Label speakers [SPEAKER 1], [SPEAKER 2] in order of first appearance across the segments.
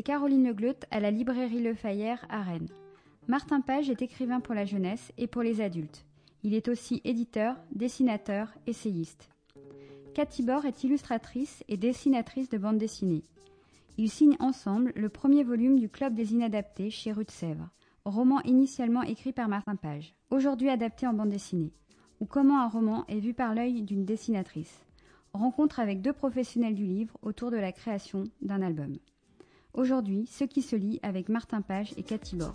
[SPEAKER 1] c'est Caroline Legleut à la librairie Le Fayère à Rennes. Martin Page est écrivain pour la jeunesse et pour les adultes. Il est aussi éditeur, dessinateur, essayiste. Cathy Bord est illustratrice et dessinatrice de bande dessinée. Ils signent ensemble le premier volume du Club des Inadaptés chez Rue de Sèvres, roman initialement écrit par Martin Page, aujourd'hui adapté en bande dessinée, ou comment un roman est vu par l'œil d'une dessinatrice. Rencontre avec deux professionnels du livre autour de la création d'un album. Aujourd'hui, ce qui se lit avec Martin Page et Cathy Bord.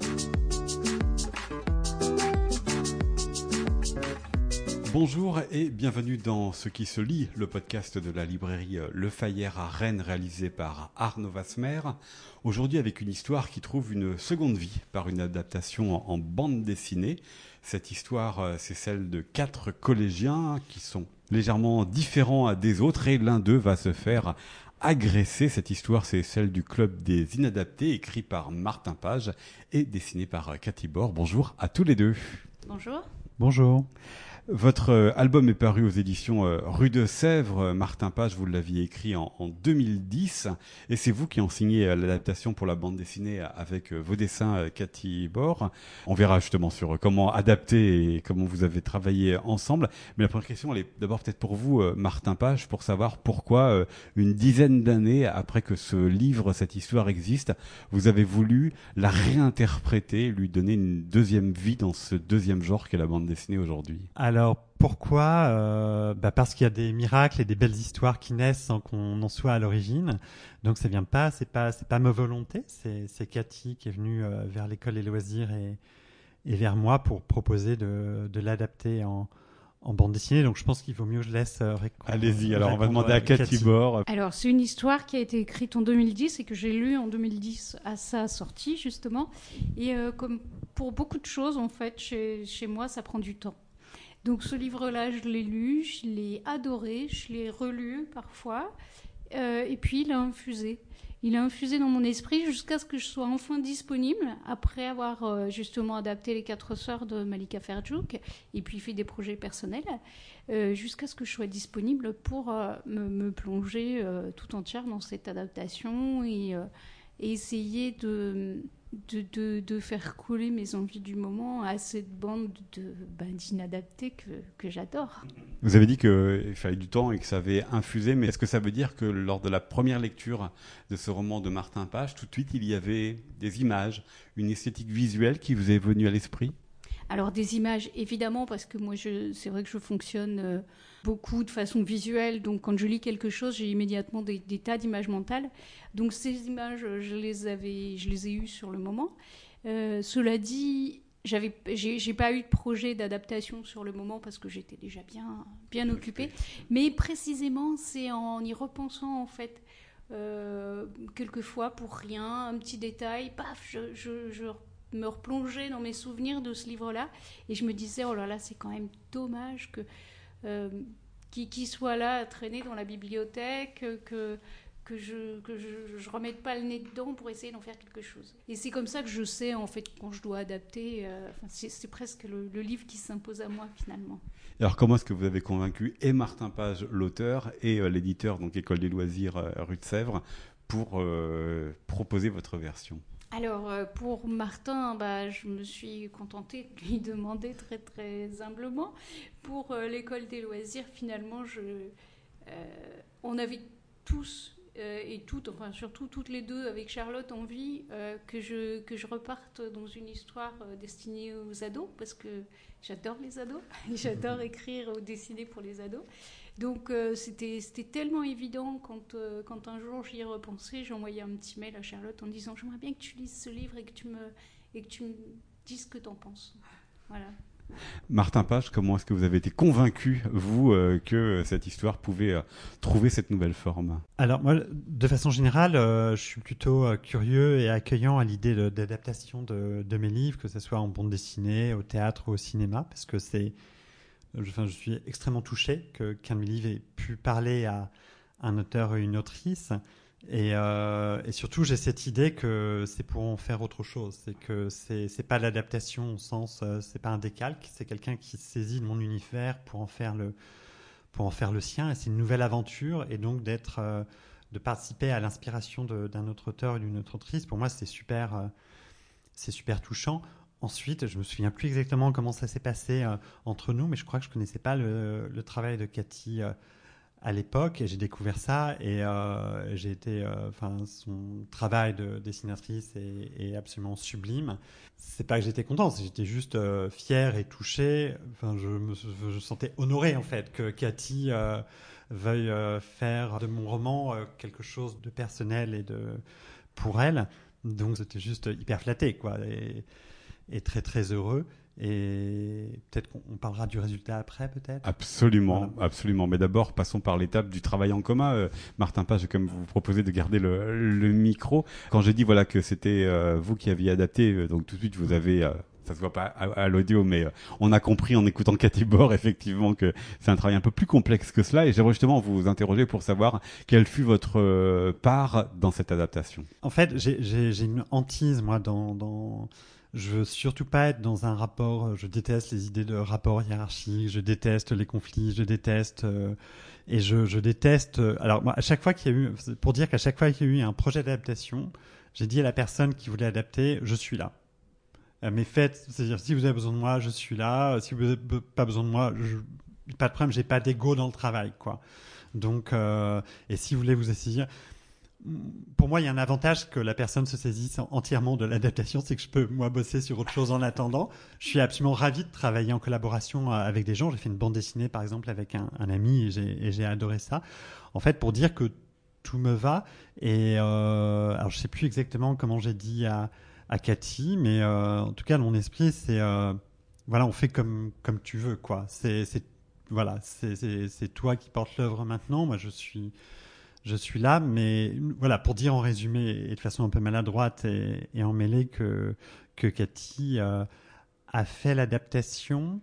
[SPEAKER 2] Bonjour et bienvenue dans Ce qui se lit, le podcast de la librairie Le Fayère à Rennes réalisé par Arnaud Vasmer. Aujourd'hui avec une histoire qui trouve une seconde vie par une adaptation en bande dessinée. Cette histoire, euh, c'est celle de quatre collégiens qui sont légèrement différents des autres et l'un d'eux va se faire agresser. Cette histoire, c'est celle du Club des Inadaptés, écrit par Martin Page et dessiné par Cathy Bord. Bonjour à tous les deux.
[SPEAKER 3] Bonjour.
[SPEAKER 4] Bonjour.
[SPEAKER 2] Votre euh, album est paru aux éditions euh, Rue de Sèvres. Martin Page, vous l'aviez écrit en, 2010 et c'est vous qui en signez euh, l'adaptation pour la bande dessinée avec vos dessins Cathy Bord. On verra justement sur comment adapter et comment vous avez travaillé ensemble. Mais la première question, elle est d'abord peut-être pour vous, Martin Page, pour savoir pourquoi une dizaine d'années après que ce livre, cette histoire existe, vous avez voulu la réinterpréter, lui donner une deuxième vie dans ce deuxième genre qu'est la bande dessinée aujourd'hui.
[SPEAKER 4] Pourquoi euh, bah Parce qu'il y a des miracles et des belles histoires qui naissent sans qu'on en soit à l'origine. Donc ça vient pas, c'est pas, c'est pas ma volonté. C'est Cathy qui est venue euh, vers l'école des loisirs et, et, vers moi pour proposer de, de l'adapter en, en bande dessinée. Donc je pense qu'il vaut mieux que je laisse. Euh,
[SPEAKER 2] Allez-y. Alors on va demander à Cathy, Bord.
[SPEAKER 3] Alors c'est une histoire qui a été écrite en 2010 et que j'ai lue en 2010 à sa sortie justement. Et comme pour beaucoup de choses en fait chez, chez moi, ça prend du temps. Donc ce livre-là, je l'ai lu, je l'ai adoré, je l'ai relu parfois, euh, et puis il a infusé. Il a infusé dans mon esprit jusqu'à ce que je sois enfin disponible, après avoir euh, justement adapté Les Quatre Sœurs de Malika Ferjouk, et puis fait des projets personnels, euh, jusqu'à ce que je sois disponible pour me, plonger tout entière dans cette adaptation et essayer de de, de, faire couler mes envies du moment à cette bande de ben, d'inadaptés que, que j'adore.
[SPEAKER 2] Vous avez dit qu'il fallait du temps et que ça avait infusé, mais est-ce que ça veut dire que lors de la première lecture de ce roman de Martin Page, tout de suite il y avait des images, une esthétique visuelle qui vous est venue à l'esprit?
[SPEAKER 3] Alors des images, évidemment, parce que moi, c'est vrai que je fonctionne euh, beaucoup de façon visuelle. Donc quand je lis quelque chose, j'ai immédiatement des, tas d'images mentales. Donc ces images, je les avais, je les ai eues sur le moment. Euh, cela dit, j'avais, j'ai, pas eu de projet d'adaptation sur le moment parce que j'étais déjà bien, bien occupée. Mais précisément, c'est en y repensant en fait. Euh, quelquefois pour rien, un petit détail, paf, je, me replonger dans mes souvenirs de ce livre-là. Et je me disais, oh là là, c'est quand même dommage que euh, qu'il soit là, traîné dans la bibliothèque, que que je que je, remette pas le nez dedans pour essayer d'en faire quelque chose. Et c'est comme ça que je sais en fait quand je dois adapter. Euh, c'est presque le, livre qui s'impose à moi finalement.
[SPEAKER 2] Alors comment est-ce que vous avez convaincu et Martin Page, l'auteur, et euh, l'éditeur donc École des loisirs rue de Sèvres pour proposer votre version?
[SPEAKER 3] Alors, euh, pour Martin, bah, je me suis contentée de lui demander très très humblement. Pour euh, l'école des loisirs, finalement, je, euh, on avait tous et toutes, enfin surtout toutes les deux avec Charlotte, envie que, je, que je reparte dans une histoire destinée aux ados, parce que j'adore les ados, j'adore écrire ou dessiner pour les ados. Donc euh, c'était tellement évident quand, euh, quand un jour j'y ai repensé, j'ai envoyé un petit mail à Charlotte en disant j'aimerais bien que tu lises ce livre et que tu me, et que tu me dises ce que tu en penses. Voilà.
[SPEAKER 2] Martin Page, comment est-ce que vous avez été convaincu, vous, euh, que cette histoire pouvait trouver cette nouvelle forme?
[SPEAKER 4] Alors moi, de façon générale, je suis plutôt curieux et accueillant à l'idée d'adaptation de, de, mes livres, que ce soit en bande dessinée, au théâtre ou au cinéma, parce que c'est je, suis extrêmement touché que qu'un de mes livres ait pu parler à un auteur ou une autrice. Et, euh, et surtout, j'ai cette idée que c'est pour en faire autre chose. C'est que c'est c'est pas l'adaptation au sens, euh, c'est pas un décalque. C'est quelqu'un qui saisit mon univers pour en faire le pour en faire le sien. Et c'est une nouvelle aventure. Et donc d'être euh, de participer à l'inspiration d'un autre auteur ou d'une autre autrice, pour moi, c'est super, c'est super touchant. Ensuite, je me souviens plus exactement comment ça s'est passé entre nous, mais je crois que je connaissais pas le, travail de Cathy à l'époque et j'ai découvert ça et euh, j'ai été euh, enfin son travail de dessinatrice est, absolument sublime. C'est pas que j'étais content j'étais juste euh, fier et touché. Enfin je me sentais honoré en fait que Cathy veuille faire de mon roman quelque chose de personnel et de pour elle. Donc c'était juste hyper flatté quoi et très très heureux et peut-être qu'on parlera du résultat après, peut-être?
[SPEAKER 2] Absolument, absolument. Mais d'abord, passons par l'étape du travail en commun. Euh, Martin Page, même vous proposer de garder le, micro. Quand j'ai dit voilà que c'était euh, vous qui aviez adapté, euh, donc tout de suite vous avez ça se voit pas à, l'audio, mais on a compris en écoutant Cathy Bor effectivement que c'est un travail un peu plus complexe que cela. Et j'aimerais justement vous interroger pour savoir quelle fut votre part dans cette adaptation.
[SPEAKER 4] En fait, j'ai une hantise moi dans, dans je veux surtout pas être dans un rapport. Euh, je déteste les idées de rapport hiérarchique. Je déteste les conflits. Je déteste euh, et je, déteste. Euh, alors moi, à chaque fois qu'il y a eu, pour dire qu'à chaque fois qu'il y a eu un projet d'adaptation, j'ai dit à la personne qui voulait adapter, je suis là. mais faites, c'est-à-dire si vous avez besoin de moi, je suis là. Si vous n'avez pas besoin de moi, pas de problème. J'ai pas d'ego dans le travail, quoi. Donc, et si vous voulez vous essayer pour moi, il y a un avantage que la personne se saisisse entièrement de l'adaptation, c'est que je peux, moi, bosser sur autre chose en attendant. Je suis absolument ravi de travailler en collaboration euh, avec des gens. J'ai fait une bande dessinée, par exemple, avec un, ami et j'ai adoré ça. En fait, pour dire que tout me va. Et euh, alors, je sais plus exactement comment j'ai dit à, Cathy, mais euh, en tout cas, mon esprit, c'est voilà, on fait comme comme tu veux, quoi. C'est voilà, c'est toi qui portes l'œuvre maintenant. Moi, je suis je suis là, mais voilà, pour dire en résumé et de façon un peu maladroite et, et emmêlée que, que Cathy euh, a fait l'adaptation,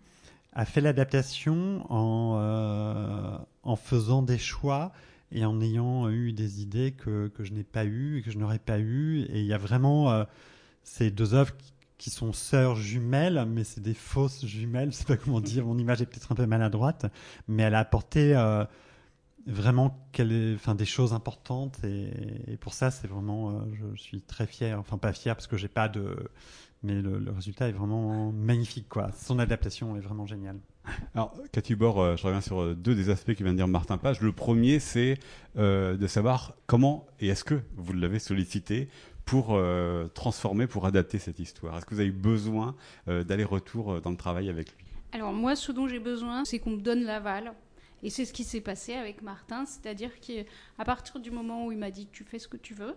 [SPEAKER 4] a fait l'adaptation en, euh, en faisant des choix et en ayant eu des idées que, que je n'ai pas eues et que je n'aurais pas eues. Et il y a vraiment euh, ces deux œuvres qui, sont sœurs jumelles, mais c'est des fausses jumelles, je sais pas comment dire, mon image est peut-être un peu maladroite, mais elle a apporté vraiment est, enfin, des choses importantes et, pour ça c'est vraiment euh, je, suis très fier. Enfin pas fier parce que j'ai pas de mais le, résultat est vraiment magnifique quoi. Son adaptation est vraiment géniale.
[SPEAKER 2] Alors Cathy Bor euh, je reviens sur euh, deux des aspects qui vient de dire Martin Page. Le premier c'est de savoir comment et est-ce que vous l'avez sollicité pour transformer pour adapter cette histoire. Est-ce que vous avez eu besoin d'aller-retour dans le travail avec lui?
[SPEAKER 3] Alors moi ce dont j'ai besoin c'est qu'on me donne l'aval et c'est ce qui s'est passé avec Martin, c'est-à-dire qu'à partir du moment où il m'a dit tu fais ce que tu veux,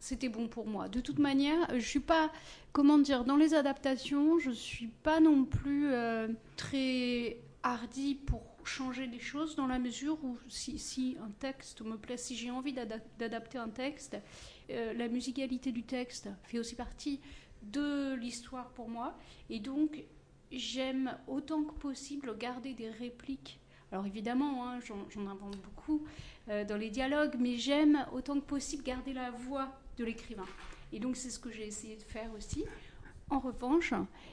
[SPEAKER 3] c'était bon pour moi. De toute manière, je suis pas, comment dire, dans les adaptations, je suis pas non plus euh, très hardie pour changer les choses dans la mesure où si, un texte me plaît, si j'ai envie d'adapter un texte, euh, la musicalité du texte fait aussi partie de l'histoire pour moi. Et donc, j'aime autant que possible garder des répliques alors évidemment, hein, j'en invente beaucoup euh, dans les dialogues, mais j'aime autant que possible garder la voix de l'écrivain. Et donc c'est ce que j'ai essayé de faire aussi. En revanche,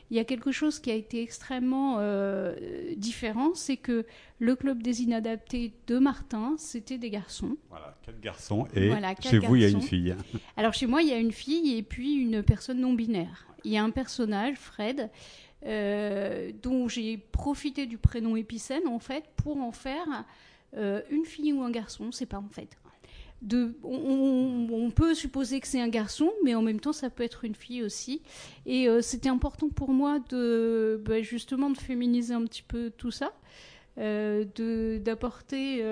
[SPEAKER 3] il y a quelque chose qui a été extrêmement euh, différent, c'est que le club des inadaptés de Martin, c'était des garçons.
[SPEAKER 2] Voilà, quatre garçons. Et chez vous, il y a une fille.
[SPEAKER 3] Alors chez moi, il y a une fille et puis une personne non binaire. Il y a un personnage, Fred, euh, dont j'ai profité du prénom épicène en fait pour en faire euh, une fille ou un garçon, c'est pas en fait. De, on, peut supposer que c'est un garçon, mais en même temps ça peut être une fille aussi. Et euh, c'était important pour moi de bah, justement de féminiser un petit peu tout ça, d'apporter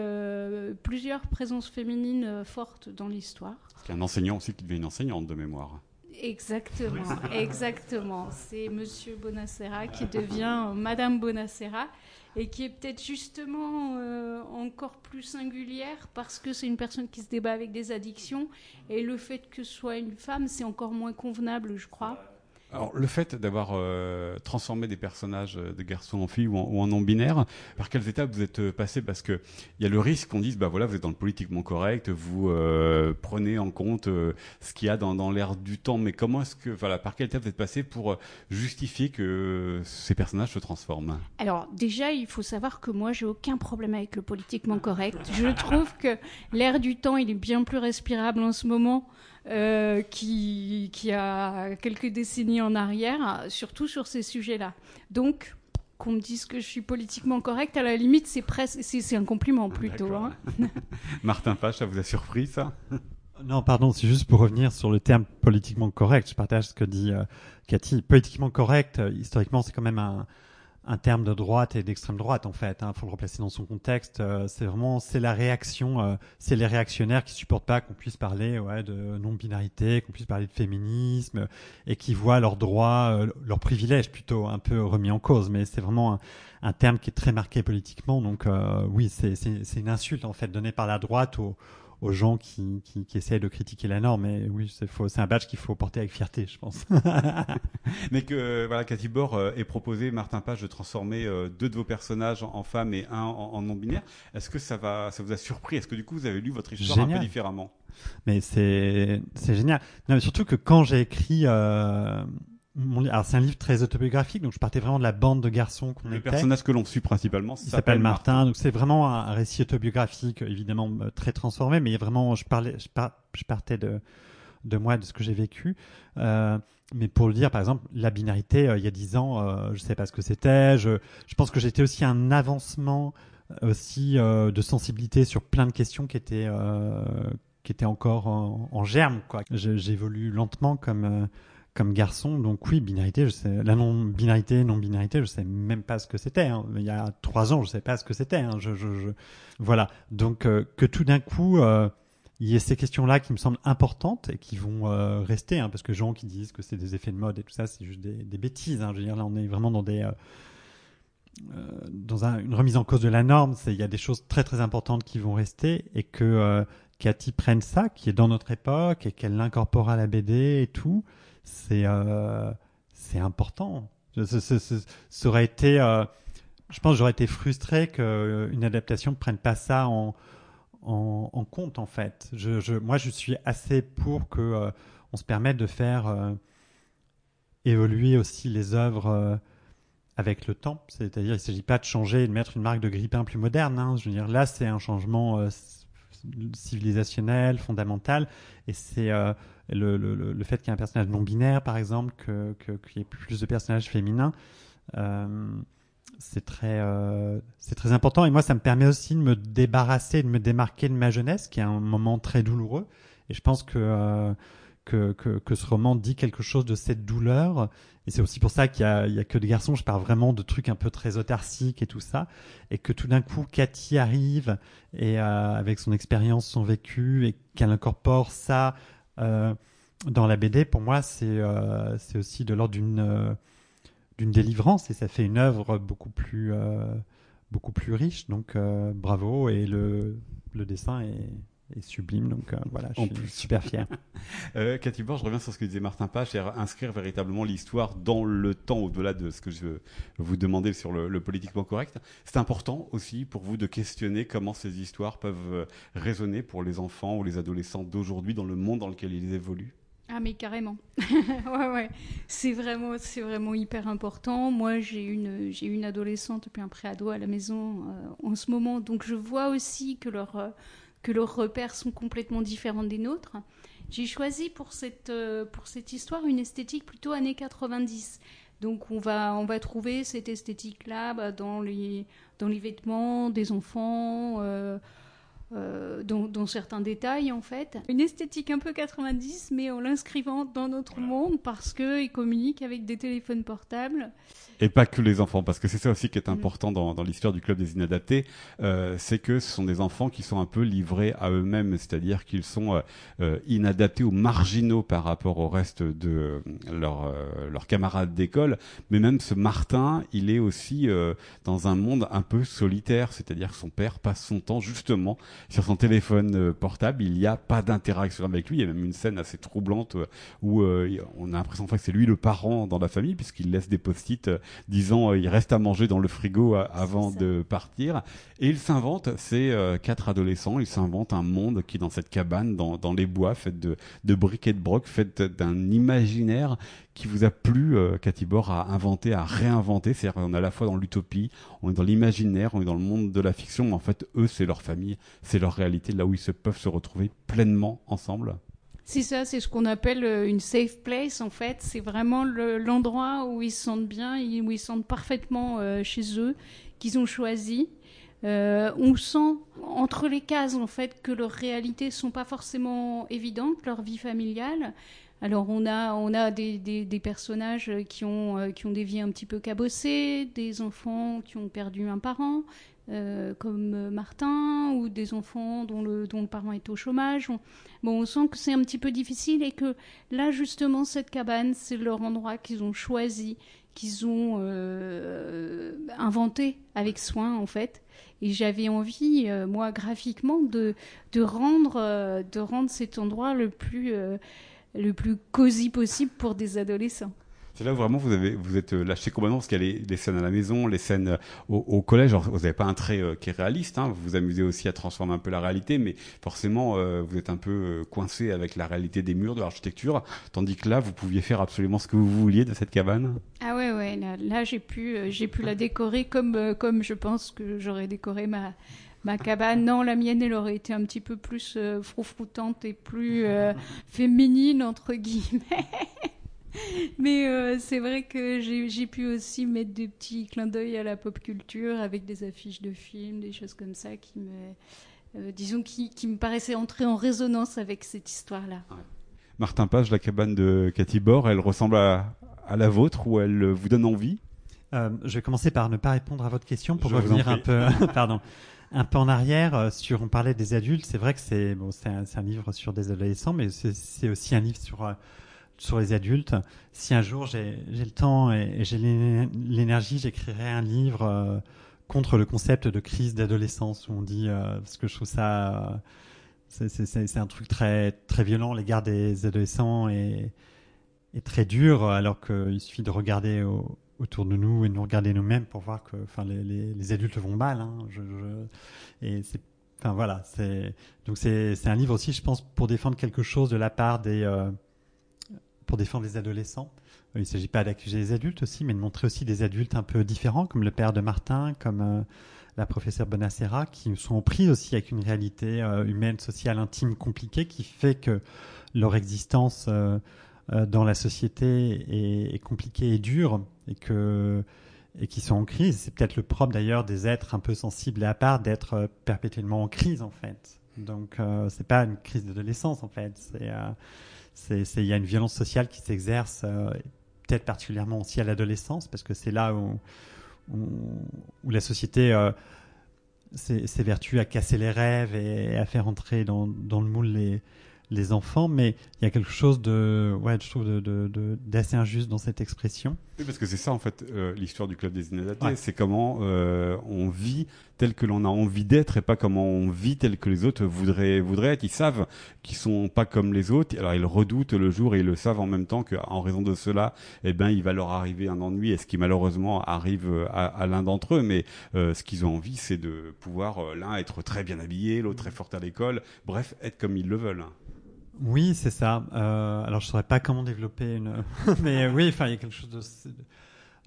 [SPEAKER 3] plusieurs présences féminines fortes dans l'histoire.
[SPEAKER 2] C'est un enseignant aussi qui devient une enseignante de mémoire.
[SPEAKER 3] Exactement, exactement. C'est Monsieur Bonacera qui devient Madame Bonacera et qui est peut-être justement euh, encore plus singulière parce que c'est une personne qui se débat avec des addictions et le fait que ce soit une femme, c'est encore moins convenable, je crois.
[SPEAKER 2] Alors, le fait d'avoir euh, transformé des personnages euh, de garçons en filles ou en, non-binaires, par quelles étapes vous êtes euh, passé? Parce qu'il y a le risque qu'on dise, bah voilà, vous êtes dans le politiquement correct, vous prenez en compte ce qu'il y a dans, dans l'air du temps, mais comment est-ce que, voilà, par quelle étape vous êtes passé pour justifier que ces personnages se transforment?
[SPEAKER 3] Alors, déjà, il faut savoir que moi, j'ai aucun problème avec le politiquement correct. Je trouve que l'air du temps, il est bien plus respirable en ce moment euh, qui, qui a quelques décennies en arrière, surtout sur ces sujets-là. Donc, qu'on me dise que je suis politiquement correcte, à la limite, c'est presque, c'est un compliment plutôt. Hein.
[SPEAKER 2] Martin Page, ça vous a surpris ça?
[SPEAKER 4] Non, pardon, c'est juste pour revenir sur le terme politiquement correct. Je partage ce que dit euh, Cathy. Politiquement correct, euh, historiquement, c'est quand même un, un terme de droite et d'extrême droite en fait. Il hein, faut le replacer dans son contexte. Euh, c'est vraiment c'est la réaction, euh, c'est les réactionnaires qui supportent pas qu'on puisse parler ouais, de non-binarité, qu'on puisse parler de féminisme et qui voient leurs droits, euh, leurs privilèges plutôt un peu remis en cause. Mais c'est vraiment un, un, terme qui est très marqué politiquement. Donc oui, c'est une insulte en fait donnée par la droite aux, aux gens qui, qui, qui, essayent de critiquer la norme. Mais oui, c'est, c'est un badge qu'il faut porter avec fierté, je pense.
[SPEAKER 2] Mais que voilà, Cathy Bord euh, ait proposé Martin Page de transformer euh, deux de vos personnages en, femmes et un en, non binaire. Est-ce que ça va, ça vous a surpris? Est-ce que du coup vous avez lu votre histoire un peu différemment?
[SPEAKER 4] Mais c'est c'est génial. Non, mais surtout que quand j'ai écrit euh, alors c'est un livre très autobiographique, donc je partais vraiment de la bande de garçons qu'on
[SPEAKER 2] Le personnage que l'on suit principalement
[SPEAKER 4] s'appelle Martin. Donc c'est vraiment un, récit autobiographique, évidemment euh, très transformé, mais vraiment je parlais, je, je partais de de moi, de ce que j'ai vécu. Euh, mais pour le dire, par exemple, la binarité, euh, il y a dix ans, euh, je sais pas ce que c'était. Je, je pense que j'étais aussi un avancement aussi euh, de sensibilité sur plein de questions qui étaient qui étaient encore en, en germe. Quoi. J'évolue lentement comme comme garçon. Donc oui, binarité, je sais, la non-binarité, non-binarité, je sais même pas ce que c'était. Hein. Il y a trois ans, je sais pas ce que c'était. Hein. Je, je, je, Voilà. Donc euh, que tout d'un coup, euh, il y ait ces questions-là qui me semblent importantes et qui vont euh, rester, hein, parce que gens qui disent que c'est des effets de mode et tout ça, c'est juste des, des bêtises. Hein. Je veux dire, là, on est vraiment dans des dans un, une remise en cause de la norme. Il y a des choses très très importantes qui vont rester et que Cathy prenne ça, qui est dans notre époque et qu'elle l'incorpore à la BD et tout c'est euh, c'est important. Ça, aurait été, euh, je pense, j'aurais été frustré qu'une adaptation ne prenne pas ça en, en, compte en fait. Je, je, moi, je suis assez pour que euh, on se permette de faire évoluer aussi les œuvres avec le temps. C'est-à-dire, il ne s'agit pas de changer et de mettre une marque de grippin plus moderne. Hein. Je là, c'est un changement civilisationnel, fondamental, et c'est le, le, le, fait qu'il y ait un personnage non binaire, par exemple, qu'il que, qu'il y ait plus de personnages féminins, euh, c'est très, euh, c'est très important. Et moi, ça me permet aussi de me débarrasser, de me démarquer de ma jeunesse, qui est un moment très douloureux. Et je pense euh, que, que, que, ce roman dit quelque chose de cette douleur. Et c'est aussi pour ça qu'il y y a que des garçons. Je parle vraiment de trucs un peu très autarciques et tout ça. Et que tout d'un coup, Cathy arrive et euh, avec son expérience, son vécu, et qu'elle incorpore ça euh, dans la BD, pour moi, c'est euh, c'est aussi de l'ordre d'une d'une délivrance et ça fait une œuvre beaucoup plus beaucoup plus riche. Donc bravo et le dessin est est sublime. Donc voilà, je suis super fier.
[SPEAKER 2] euh, Cathy Bord, je reviens sur ce que disait Martin Page, et inscrire véritablement l'histoire dans le temps, au-delà de ce que je vous demandais sur le, le politiquement correct. C'est important aussi pour vous de questionner comment ces histoires peuvent résonner pour les enfants ou les adolescents d'aujourd'hui dans le monde dans lequel ils évoluent.
[SPEAKER 3] Ah mais carrément, ouais ouais, c'est vraiment c'est vraiment hyper important. Moi j'ai une j'ai une adolescente puis un préado à la maison euh, en ce moment, donc je vois aussi que leur euh, que leurs repères sont complètement différents des nôtres. J'ai choisi pour cette, euh, pour cette histoire une esthétique plutôt années 90. Donc on va, on va trouver cette esthétique-là bah, dans, les, dans les vêtements des enfants, euh, euh, dans, certains détails en fait. Une esthétique un peu 90, mais en l'inscrivant dans notre monde parce qu'ils communiquent avec des téléphones portables.
[SPEAKER 2] Et pas que les enfants, parce que c'est ça aussi qui est mm. important dans, dans l'histoire du club des inadaptés, euh, c'est que ce sont des enfants qui sont un peu livrés à eux-mêmes, c'est-à-dire qu'ils sont euh, euh inadaptés ou marginaux par rapport au reste de leurs euh, leurs camarades d'école. Mais même ce Martin, il est aussi dans un monde un peu solitaire, c'est-à-dire que son père passe son temps justement sur son téléphone portable. Il n'y a pas d'interaction avec lui. Il y a même une scène assez troublante où on a l'impression que c'est lui le parent dans la famille puisqu'il laisse des post-it disant il reste à manger dans le frigo avant de partir. Et il s'invente, ces quatre adolescents, il s'invente un monde qui est dans cette cabane, dans, dans les bois, fait de, de briques et de broc, fait d'un imaginaire qui vous a plu, euh, Catibor, à inventer, à réinventer. C'est-à-dire qu'on est à la fois dans l'utopie, on est dans l'imaginaire, on est dans le monde de la fiction, en fait, eux, c'est leur famille, c'est leur réalité, là où ils se peuvent se retrouver pleinement ensemble.
[SPEAKER 3] C'est ça, c'est ce qu'on appelle euh, une safe place en fait. C'est vraiment l'endroit où ils se sentent bien, où ils se sentent parfaitement euh, chez eux, qu'ils ont choisi. Euh, on sent entre les cases en fait que leurs réalités sont pas forcément évidentes, leur vie familiale. Alors on a on a des, personnages qui ont euh, qui ont des vies un petit peu cabossées, des enfants qui ont perdu un parent, euh, comme Martin, ou des enfants dont le, dont le parent est au chômage. On, bon, on sent que c'est un petit peu difficile et que là, justement, cette cabane, c'est leur endroit qu'ils ont choisi, qu'ils ont inventé avec soin, en fait. Et j'avais envie, euh, moi, graphiquement, de, de, rendre, euh, de rendre cet endroit le plus, euh, le plus cosy possible pour des adolescents.
[SPEAKER 2] C'est là où vraiment vous avez vous êtes euh, lâché complètement parce qu'il y a les, scènes à la maison, les scènes euh, au, collège. vous n'avez pas un trait euh, qui est réaliste. Hein, vous vous amusez aussi à transformer un peu la réalité, mais forcément vous êtes un peu coincé avec la réalité des murs de l'architecture, tandis que là vous pouviez faire absolument ce que vous vouliez de cette cabane.
[SPEAKER 3] Ah ouais ouais. Là, j'ai pu j'ai pu la décorer comme comme je pense que j'aurais décoré ma ma cabane. Non, la mienne, elle aurait été un petit peu plus froufroutante et plus féminine, entre guillemets. Mais euh, c'est vrai que j'ai pu aussi mettre des petits clins d'œil à la pop culture avec des affiches de films, des choses comme ça qui me, euh, disons, qui, qui, me paraissaient entrer en résonance avec cette histoire-là.
[SPEAKER 2] Martin Page, la cabane de Cathy Bord, elle ressemble à, à la vôtre ou elle vous donne envie?
[SPEAKER 4] Euh, Je vais commencer par ne pas répondre à votre question pour revenir un peu, pardon, un peu en arrière. Sur, on parlait des adultes, c'est vrai que c'est bon, un, un, livre sur des adolescents, mais c'est aussi un livre sur sur les adultes. Si un jour j'ai le temps et, j'ai l'énergie, j'écrirai un livre euh, contre le concept de crise d'adolescence où on dit euh, parce que je trouve ça euh, c'est un truc très très violent l'égard des adolescents et, et très dur alors qu'il suffit de regarder autour de nous et nous regarder nous-mêmes pour voir que enfin les, les, adultes vont mal hein. et c'est enfin voilà c'est donc c'est un livre aussi je pense pour défendre quelque chose de la part des pour défendre les adolescents. Euh, il ne s'agit pas d'accuser les adultes aussi, mais de montrer aussi des adultes un peu différents, comme le père de Martin, comme euh, la professeure Bonacera, qui sont pris aussi avec une réalité euh, humaine, sociale, intime, compliquée, qui fait que leur existence dans la société est, compliquée et dure, et que et qui sont en crise. C'est peut-être le propre d'ailleurs des êtres un peu sensibles et à part d'être perpétuellement en crise en fait. Donc c'est pas une crise d'adolescence en fait. C'est il y a une violence sociale qui s'exerce euh, peut-être particulièrement aussi à l'adolescence parce que c'est là où, où, la société euh, s'évertue à casser les rêves et, à faire entrer dans, dans le moule les, les enfants, mais il y a quelque chose de, ouais, je trouve, d'assez de, injuste dans cette expression.
[SPEAKER 2] Oui, parce que c'est ça, en fait, euh, l'histoire du club des inadaptés. C'est comment euh, on vit tel que l'on a envie d'être et pas comment on vit tel que les autres voudraient, voudraient être. Ils savent qu'ils sont pas comme les autres. Alors, ils redoutent le jour et ils le savent en même temps qu'en raison de cela, eh ben, il va leur arriver un ennui et ce qui malheureusement arrive à, l'un d'entre eux. Mais euh, ce qu'ils ont envie, c'est de pouvoir l'un être très bien habillé, l'autre très fort à l'école. Bref, être comme ils le veulent.
[SPEAKER 4] Oui, c'est ça. Euh, alors, je ne saurais pas comment développer une. Mais oui, enfin, il y a quelque chose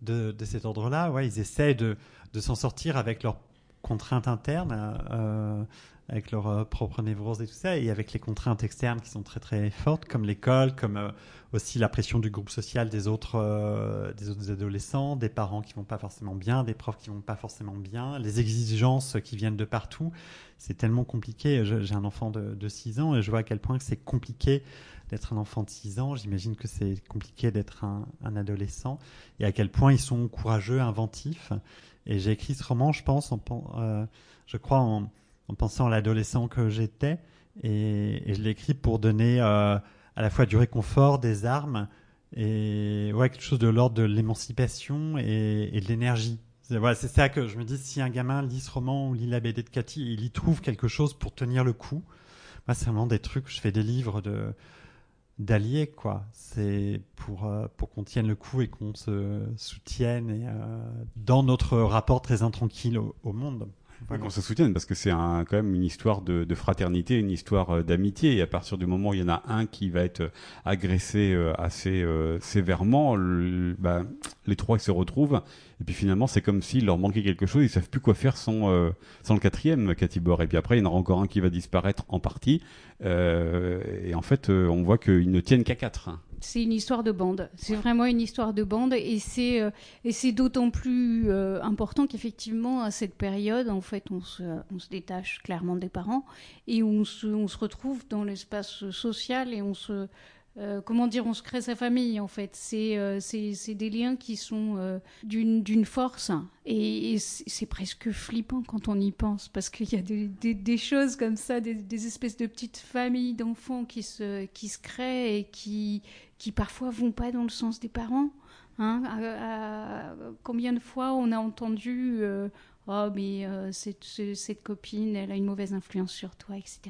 [SPEAKER 4] de, de, cet ordre-là. Ouais, ils essaient de, de s'en sortir avec leurs contraintes internes, euh, avec leur euh, propre névrose et tout ça, et avec les contraintes externes qui sont très très fortes, comme l'école, comme euh, aussi la pression du groupe social des autres, euh, des autres adolescents, des parents qui vont pas forcément bien, des profs qui vont pas forcément bien, les exigences qui viennent de partout. C'est tellement compliqué. J'ai un enfant de, de 6 ans et je vois à quel point c'est compliqué d'être un enfant de 6 ans. J'imagine que c'est compliqué d'être un, adolescent et à quel point ils sont courageux, inventifs. Et j'ai écrit ce roman, je pense, en, je crois en en pensant à l'adolescent que j'étais. Et, je l'ai écrit pour donner euh, à la fois du réconfort, des armes, et ouais, quelque chose de l'ordre de l'émancipation et, de l'énergie. C'est voilà, ça que je me dis, si un gamin lit ce roman ou lit la BD de Cathy, il y trouve quelque chose pour tenir le coup. Moi, c'est vraiment des trucs, je fais des livres de d'alliés, quoi. C'est pour, euh, pour qu'on tienne le coup et qu'on se soutienne et, euh, dans notre rapport très intranquille au monde.
[SPEAKER 2] Ouais, qu'on se soutienne parce que c'est un, quand même une histoire de, de fraternité, une histoire euh, d'amitié. Et à partir du moment où il y en a un qui va être agressé euh, assez euh, sévèrement, le- bah, les trois se retrouvent. Et puis finalement, c'est comme s'il leur manquait quelque chose. Ils savent plus quoi faire sans, euh, sans le quatrième, Catibor. Et puis après, il y en aura encore un qui va disparaître en partie. Euh, et en fait, euh, on voit qu'ils ne tiennent qu'à quatre.
[SPEAKER 3] C'est une histoire de bande. C'est vraiment une histoire de bande et c'est euh, et c'est d'autant plus euh, important qu'effectivement à cette période, en fait, on se, détache clairement des parents et on se, on se retrouve dans l'espace social et on se euh, comment dire, on se crée sa famille en fait. C'est euh, des liens qui sont euh, d'une force et, c'est presque flippant quand on y pense parce qu'il y a des, des, des choses comme ça, des, des espèces de petites familles d'enfants qui se qui se créent et qui qui parfois vont pas dans le sens des parents. Hein À- à- combien de fois on a entendu euh, oh mais euh, cette, ce- cette copine elle a une mauvaise influence sur toi etc.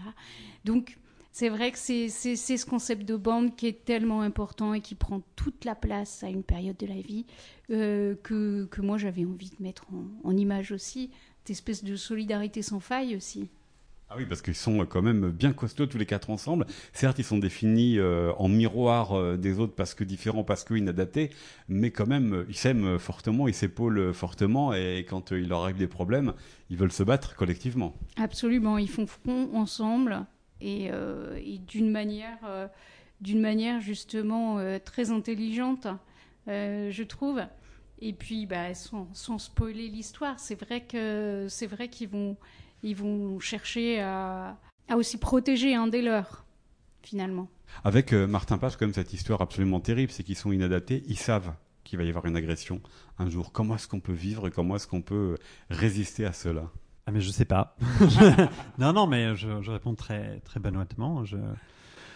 [SPEAKER 3] Donc c'est vrai que c'est ce concept de bande qui est tellement important et qui prend toute la place à une période de la vie euh, que, que moi j'avais envie de mettre en, en image aussi, cette espèce de solidarité sans faille aussi.
[SPEAKER 2] Ah oui, parce qu'ils sont quand même bien costauds tous les quatre ensemble. Certes, ils sont définis euh, en miroir euh, des autres parce que différents, parce que inadaptés, mais quand même, euh, ils s'aiment fortement, ils s'épaulent fortement, et quand euh, il leur arrive des problèmes, ils veulent se battre collectivement.
[SPEAKER 3] Absolument, ils font front ensemble et, euh, d'une manière, euh, d'une manière justement euh, très intelligente, euh, je trouve. Et puis, bah, sans, sans spoiler l'histoire, c'est vrai que c'est vrai qu'ils vont, ils vont chercher à, à aussi protéger un des leurs, finalement.
[SPEAKER 2] Avec euh, Martin Page, comme cette histoire absolument terrible, c'est qu'ils sont inadaptés, ils savent qu'il va y avoir une agression un jour. Comment est-ce qu'on peut vivre et comment est-ce qu'on peut résister à cela?
[SPEAKER 4] Ah mais je sais pas. non non mais je, je réponds très très benoîtement. Je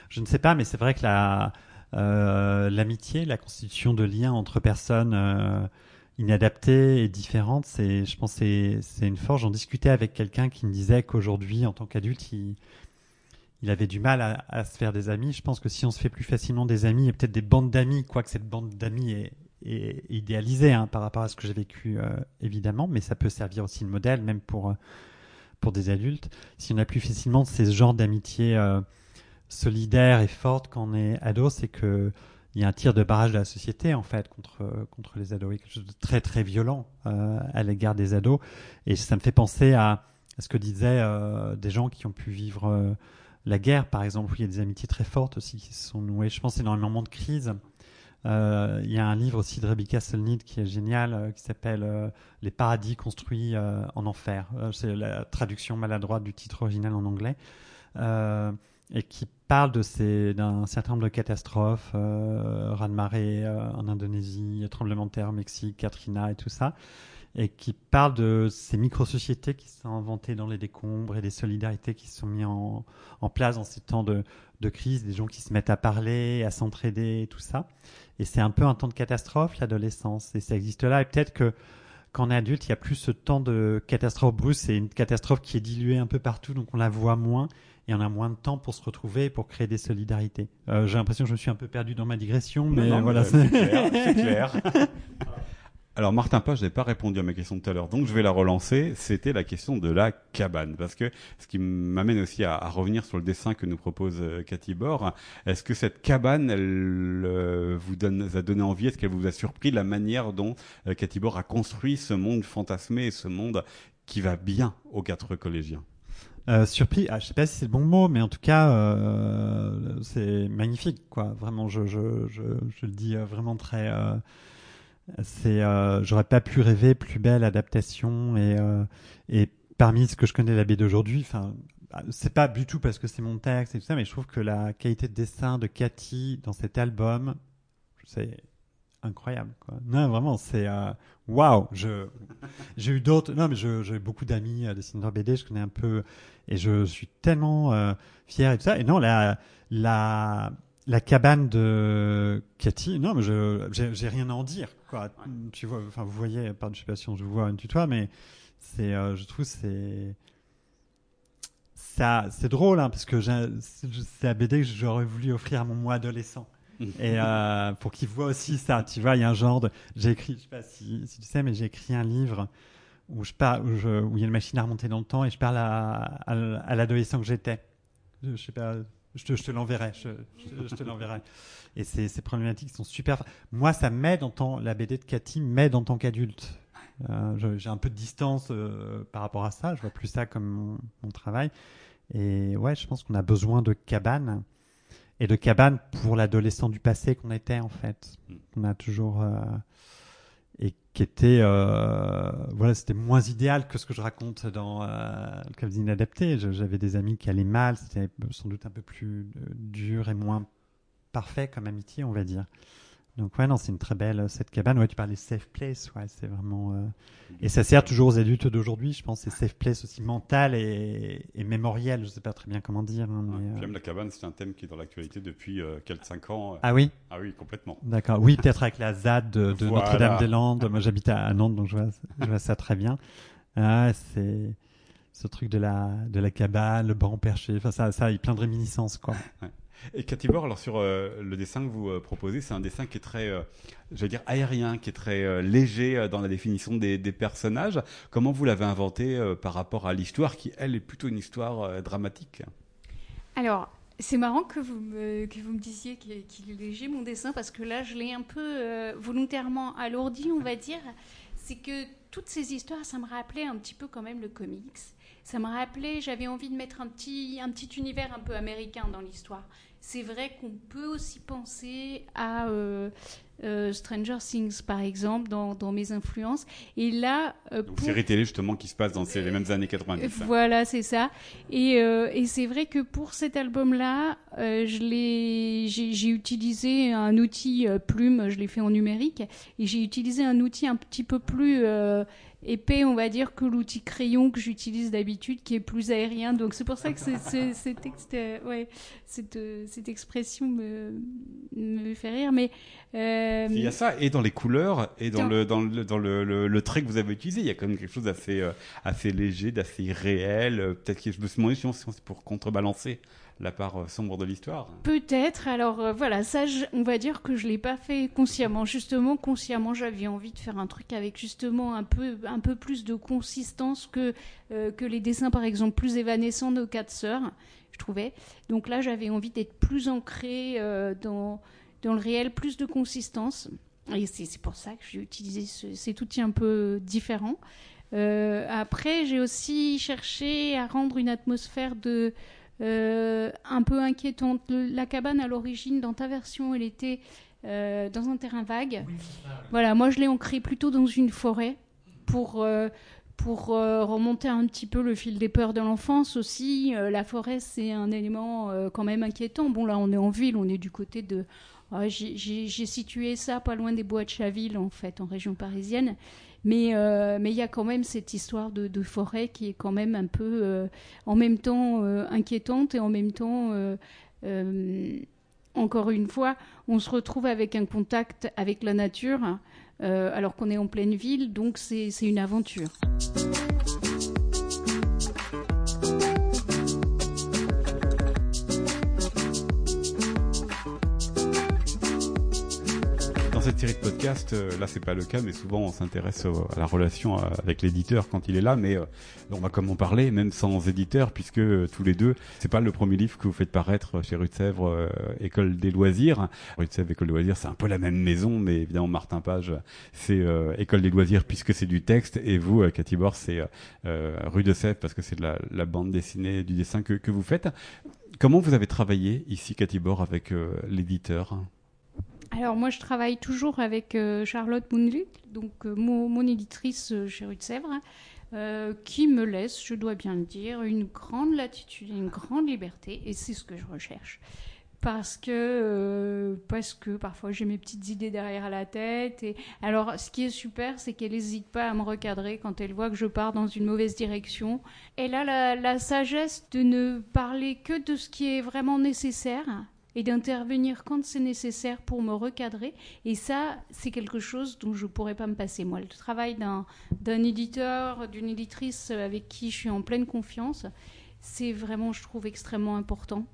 [SPEAKER 4] je ne sais pas mais c'est vrai que la euh, l'amitié, la constitution de liens entre personnes euh, inadaptées et différentes, c'est je pense c'est c'est une force. J'en discutais avec quelqu'un qui me disait qu'aujourd'hui en tant qu'adulte il il avait du mal à, à se faire des amis. Je pense que si on se fait plus facilement des amis et peut-être des bandes d'amis, quoique cette bande d'amis est, est idéalisée hein, par rapport à ce que j'ai vécu euh, évidemment, mais ça peut servir aussi de modèle même pour euh, pour des adultes. Si on a plus facilement ces genres d'amitié euh, solidaire et forte quand on est ado, c'est que il y a un tir de barrage de la société en fait contre contre les ados, et quelque chose de très très violent euh, à l'égard des ados. Et ça me fait penser à, ce que disaient euh, des gens qui ont pu vivre euh, la guerre, par exemple, où il y a des amitiés très fortes aussi qui se sont nouées. Je pense c'est dans les moments de crise. Euh, il y a un livre aussi de Rebecca Solnit qui est génial, euh, qui s'appelle Les paradis construits en enfer. C'est la traduction maladroite du titre original en anglais. Et qui parle de ces, d'un certain nombre de catastrophes, euh, raz-de-marée euh, en Indonésie, tremblement de terre au Mexique, Katrina et tout ça, et qui parle de ces micro-sociétés qui se sont inventées dans les décombres et des solidarités qui se sont mises en, en place dans ces temps de, de crise, des gens qui se mettent à parler, à s'entraider, et tout ça. Et c'est un peu un temps de catastrophe, l'adolescence, et ça existe là, et peut-être que quand on est adulte, il y a plus ce temps de catastrophe brusque, c'est une catastrophe qui est diluée un peu partout, donc on la voit moins et on a moins de temps pour se retrouver, pour créer des solidarités. Euh, J'ai l'impression que je me suis un peu perdu dans ma digression, mais
[SPEAKER 2] Non, non,
[SPEAKER 4] voilà.
[SPEAKER 2] c'est clair. Alors Martin Page n'avait pas répondu à ma question tout à l'heure, donc je vais la relancer. C'était la question de la cabane, parce que ce qui m'amène aussi à, revenir sur le dessin que nous propose euh, Cathy Bord. Est-ce que cette cabane, elle euh, vous a donné envie? Est-ce qu'elle vous a surpris la manière dont euh, Cathy Bord a construit ce monde fantasmé ce monde qui va bien aux quatre collégiens?
[SPEAKER 4] Surpris, ah, je sais pas si c'est le bon mot, mais en tout cas, c'est magnifique, quoi. Vraiment, je, le dis vraiment très. C'est, euh, j'aurais pas pu rêver plus belle adaptation et euh, et parmi ce que je connais de la BD d'aujourd'hui, enfin, c'est pas du tout parce que c'est mon texte et tout ça, mais je trouve que la qualité de dessin de Cathy dans cet album, c'est incroyable, quoi. Non, vraiment, c'est euh, waouh. Je j'ai eu d'autres. Non, mais je- j'ai beaucoup d'amis euh, dessinateurs BD. Je connais un peu et je suis tellement euh, fier et tout ça. Et non, la la la cabane de Cathy, non, mais je j'ai rien à en dire. Quoi. Tu vois, enfin, vous voyez, pardon, je sais pas si on je vois un tutoie, mais c'est, euh, je trouve, c'est ça, c'est drôle, hein, parce que c'est la BD que j'aurais voulu offrir à mon moi adolescent. Et euh, pour qu'il voit aussi ça, tu vois, il y a un genre de. J'ai écrit, je sais pas si, si tu sais, mais j'ai écrit un livre où je parle, où, je, où, il y a une machine à remonter dans le temps et je parle à, à, l'adolescent que j'étais. Je, je sais pas, je te, je te l'enverrai. Je, je, te l'enverrai. Et ces, ces, problématiques sont super. Moi, ça m'aide en tant. La BD de Cathy m'aide en tant qu'adulte. Euh, j'ai un peu de distance euh, par rapport à ça. Je vois plus ça comme mon, travail. Et ouais, je pense qu'on a besoin de cabanes et de cabanes pour l'adolescent du passé qu'on était en fait. Mm. On a toujours euh, et qui était voilà, c'était moins idéal que ce que je raconte dans le cas inadapté. J'avais des amis qui allaient mal. C'était sans doute un peu plus dur et moins parfait comme amitié, on va dire. Donc ouais, non, c'est une très belle cette cabane. Ouais, tu parlais safe place, ouais, c'est vraiment. Euh, et ça sert toujours aux adultes d'aujourd'hui, je pense. C'est safe place aussi mental et, et mémoriel. Je sais pas très bien comment dire. Hein,
[SPEAKER 2] mais, euh, la cabane, c'est un thème qui est dans l'actualité depuis euh, quelques cinq ans.
[SPEAKER 4] Ah oui?
[SPEAKER 2] Ah oui, complètement.
[SPEAKER 4] D'accord. Oui, peut-être avec la ZAD de, Notre-Dame-des-Landes. Moi, j'habite à Nantes, donc je vois, je vois ça très bien. Ah, c'est ce truc de la de la cabane, le banc perché. Enfin, ça, ça, il y a plein de réminiscences, quoi.
[SPEAKER 2] Et Catibor, alors sur euh, le dessin que vous euh, proposez, c'est un dessin qui est très, euh, je veux dire, aérien, qui est très léger dans la définition des, personnages. Comment vous l'avez inventé par rapport à l'histoire, qui elle est plutôt une histoire dramatique?
[SPEAKER 3] Alors, c'est marrant que vous me, que vous me disiez qu'il est léger mon dessin, parce que là, je l'ai un peu volontairement alourdi, on va dire. C'est que toutes ces histoires, ça me rappelait un petit peu quand même le comics. Ça me rappelait, j'avais envie de mettre un petit, un petit univers un peu américain dans l'histoire c'est vrai qu'on peut aussi penser à euh, euh, Stranger Things, par exemple, dans, mes influences. Et là.
[SPEAKER 2] Euh, Donc, série télé, justement, qui se passe dans les mêmes années 90. Hein.
[SPEAKER 3] Voilà, c'est ça. Et, et c'est vrai que pour cet album-là, j'ai utilisé un outil plume, je l'ai fait en numérique, et j'ai utilisé un outil un petit peu plus épais, on va dire, que l'outil crayon que j'utilise d'habitude, qui est plus aérien. Donc c'est pour ça que c'est, ouais, cette, cette, expression me, me fait rire. Mais
[SPEAKER 2] euh, il y a ça, et dans les couleurs, et dans, le, dans, le, dans le, le, trait que vous avez utilisé, il y a quand même quelque chose d'assez euh, assez léger, d'assez réel. Peut-être que je me suis demandé si c'est pour contrebalancer la part euh, sombre de l'histoire.
[SPEAKER 3] Peut-être. Alors euh, voilà, ça, on va dire que je l'ai pas fait consciemment. Justement, consciemment, j'avais envie de faire un truc avec justement un peu, un peu plus de consistance que euh, que les dessins, par exemple, plus évanescents de quatre sœurs. Je trouvais. Donc là, j'avais envie d'être plus ancré dans dans le réel, plus de consistance. Et c'est pour ça que j'ai utilisé cet outil un peu différent. après, j'ai aussi cherché à rendre une atmosphère de euh, un peu inquiétante. La cabane, à l'origine, dans ta version, elle était euh, dans un terrain vague. Voilà, moi je l'ai ancrée plutôt dans une forêt pour, euh, pour remonter un petit peu le fil des peurs de l'enfance aussi. la forêt, c'est un élément quand même inquiétant. Bon, là, on est en ville, on est du côté de. J'ai situé ça pas loin des bois de Chaville, en fait, en région parisienne. Mais euh, mais il y a quand même cette histoire de, forêt qui est quand même un peu euh, en même temps euh, inquiétante et en même temps encore une fois, on se retrouve avec un contact avec la nature alors qu'on est en pleine ville, donc c'est une aventure.
[SPEAKER 2] Cette série de podcasts, euh, là c'est pas le cas, mais souvent on s'intéresse à la relation euh, avec l'éditeur quand il est là, mais euh, on va comme en parler, même sans éditeur, puisque tous les deux, c'est pas le premier livre que vous faites paraître chez Rue de Sèvres, École des loisirs. Rue de Sèvres, École des loisirs, c'est un peu la même maison, mais évidemment Martin Page, c'est École des loisirs puisque c'est du texte, et vous, Cathy Bord, c'est Rue de Sèvres parce que c'est de la, bande dessinée, du dessin que, que vous faites. Comment vous avez travaillé ici, Cathy Bord, avec l'éditeur?
[SPEAKER 3] Alors moi, je travaille toujours avec euh, Charlotte Moonlit, donc euh, mon, éditrice euh, chez Rue de Sèvres, qui me laisse, je dois bien le dire, une grande latitude, une grande liberté, et c'est ce que je recherche. Parce que, parce que parfois j'ai mes petites idées derrière la tête. Et alors, ce qui est super, c'est qu'elle n'hésite pas à me recadrer quand elle voit que je pars dans une mauvaise direction. Elle a la sagesse de ne parler que de ce qui est vraiment nécessaire et d'intervenir quand c'est nécessaire pour me recadrer. Et ça, c'est quelque chose dont je ne pourrais pas me passer. Moi, le travail d'un éditeur, d'une éditrice avec qui je suis en pleine confiance, c'est vraiment, je trouve, extrêmement important.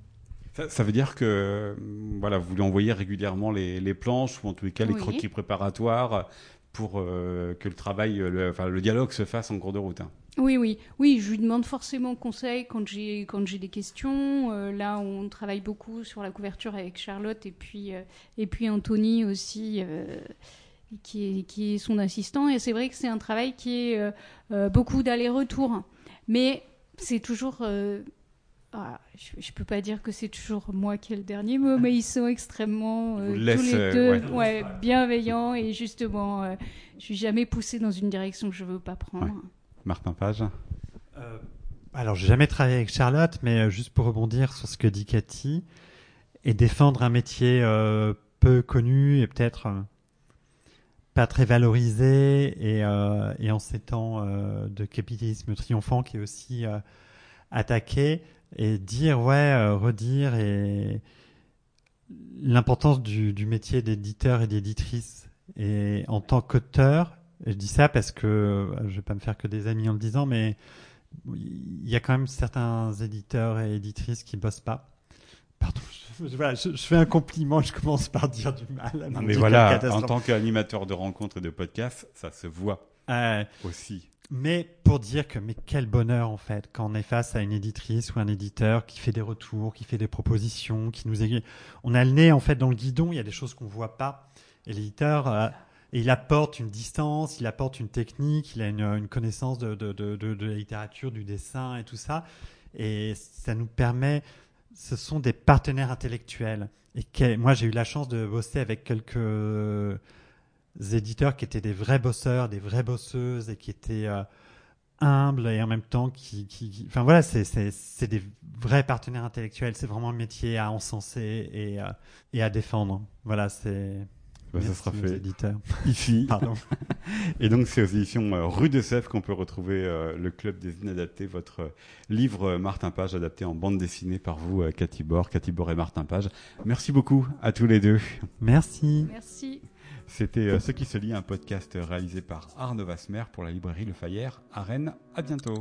[SPEAKER 2] Ça, veut dire que voilà, vous lui envoyez régulièrement les, planches ou en tous les cas les croquis préparatoires pour euh, que le travail, le, enfin, le dialogue se fasse en cours de route. Hein.
[SPEAKER 3] Oui, oui, oui, je lui demande forcément conseil quand j'ai quand j'ai des questions. Euh, là, on travaille beaucoup sur la couverture avec Charlotte et puis euh, et puis Anthony aussi, qui est qui est son assistant. Et c'est vrai que c'est un travail qui est beaucoup d'aller-retour, mais c'est toujours ah, je, ne peux pas dire que c'est toujours moi qui ai le dernier mot, mais ils sont extrêmement euh, tous les deux ouais. bienveillants et justement, je euh, je suis jamais poussé dans une direction que je veux pas prendre.
[SPEAKER 2] Martin Page.
[SPEAKER 4] Euh, alors, j'ai jamais travaillé avec Charlotte, mais euh, juste pour rebondir sur ce que dit Cathy et défendre un métier peu connu et peut-être pas très valorisé et, et en ces temps de capitalisme triomphant qui est aussi attaqué et dire, ouais, euh, redire et l'importance du, du, métier d'éditeur et d'éditrice. Et en tant qu'auteur, je dis ça parce que euh, je vais pas me faire que des amis en le disant, mais il y a quand même certains éditeurs et éditrices qui bossent pas. Pardon, je, voilà, je, fais un compliment, je commence par dire du mal.
[SPEAKER 2] Non, mais voilà, en tant qu'animateur de rencontres et de podcasts, ça se voit aussi.
[SPEAKER 4] Mais pour dire que, mais quel bonheur en fait, quand on est face à une éditrice ou un éditeur qui fait des retours, qui fait des propositions, qui nous aiguille. On a le nez en fait dans le guidon, il y a des choses qu'on voit pas. Et l'éditeur, euh, il apporte une distance, il apporte une technique, il a une, connaissance de, de, de, la littérature, du dessin et tout ça. Et ça nous permet, ce sont des partenaires intellectuels. Et moi, j'ai eu la chance de bosser avec quelques éditeurs qui étaient des vrais bosseurs, des vraies bosseuses et qui étaient euh, humbles et en même temps qui, enfin voilà, c'est c'est des vrais partenaires intellectuels. C'est vraiment un métier à encenser et euh, et à défendre. Voilà, c'est
[SPEAKER 2] ça sera fait ici. Pardon. Et donc, c'est aux éditions euh, Rue de Sèvres qu'on peut retrouver le Club des Inadaptés, votre livre Martin Page adapté en bande dessinée par vous, Cathy Bord, Cathy Bord et Martin Page. Merci beaucoup à tous les deux.
[SPEAKER 4] Merci.
[SPEAKER 3] Merci.
[SPEAKER 2] C'était euh, Ce qui se lit, un podcast réalisé par Arnaud Vasmer pour la librairie Le Fayère à Rennes. À bientôt.